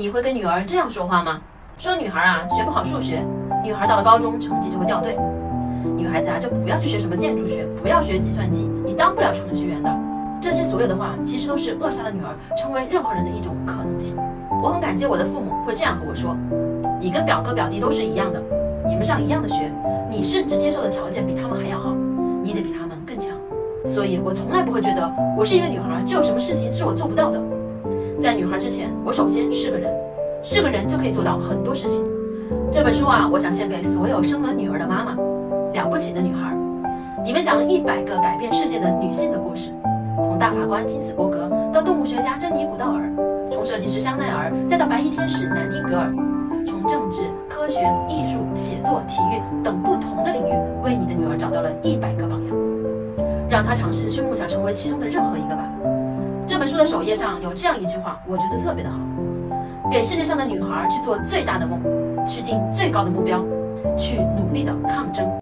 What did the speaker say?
你会跟女儿这样说话吗？说女孩啊学不好数学，女孩到了高中成绩就会掉队。女孩子啊就不要去学什么建筑学，不要学计算机，你当不了程序员的。这些所有的话，其实都是扼杀了女儿成为任何人的一种可能性。我很感激我的父母会这样和我说：“你跟表哥表弟都是一样的，你们上一样的学，你甚至接受的条件比他们还要好，你得比他们更强。”所以，我从来不会觉得我是一个女孩就有什么事情是我做不到的。在女孩之前，我首先是个人，是个人就可以做到很多事情。这本书啊，我想献给所有生了女儿的妈妈，了不起的女孩，里面讲了一百个改变世界的女性的故事，从大法官金斯伯格到动物学家珍妮古道尔，从设计师香奈儿再到白衣天使南丁格尔，从政治、科学、艺术、写作、体育等不同的领域，为你的女儿找到了一百个榜样，让她尝试去梦想成为其中的任何一个吧。本书的首页上有这样一句话，我觉得特别的好：给世界上的女孩去做最大的梦，去定最高的目标，去努力的抗争。